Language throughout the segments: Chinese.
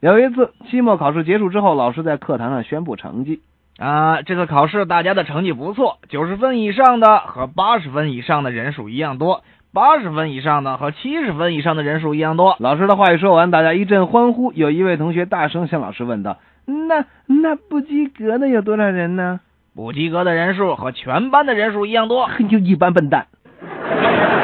有一次，期末考试结束之后，老师在课堂上宣布成绩。啊，这次考试大家的成绩不错，九十分以上的和八十分以上的人数一样多，八十分以上的和七十分以上的人数一样多。老师的话一说完，大家一阵欢呼。有一位同学大声向老师问道：“那那不及格的有多少人呢？”不及格的人数和全班的人数一样多。就一般笨蛋。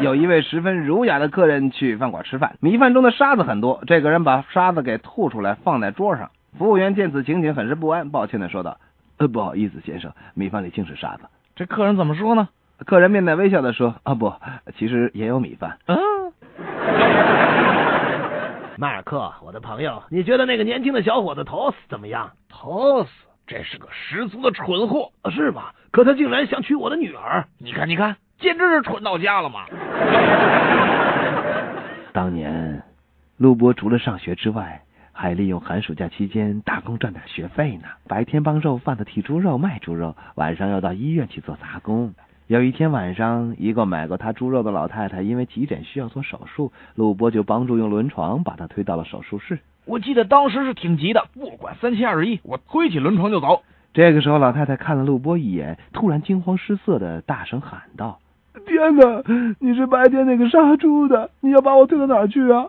有一位十分儒雅的客人去饭馆吃饭，米饭中的沙子很多，这个人把沙子给吐出来放在桌上。服务员见此情景，很是不安，抱歉的说道：“呃，不好意思，先生，米饭里尽是沙子。”这客人怎么说呢？客人面带微笑的说：“啊，不，其实也有米饭。”嗯。迈尔克，我的朋友，你觉得那个年轻的小伙子托斯怎么样？托斯，这是个十足的蠢货，是吧？可他竟然想娶我的女儿，你看，你看，简直是蠢到家了嘛！当年，陆波除了上学之外，还利用寒暑假期间打工赚点学费呢。白天帮肉贩子剔猪肉卖猪肉，晚上要到医院去做杂工。有一天晚上，一个买过他猪肉的老太太因为急诊需要做手术，陆波就帮助用轮床把她推到了手术室。我记得当时是挺急的，不管三七二十一，我推起轮床就走。这个时候，老太太看了陆波一眼，突然惊慌失色的大声喊道：“天哪！你是白天那个杀猪的？你要把我推到哪去啊？”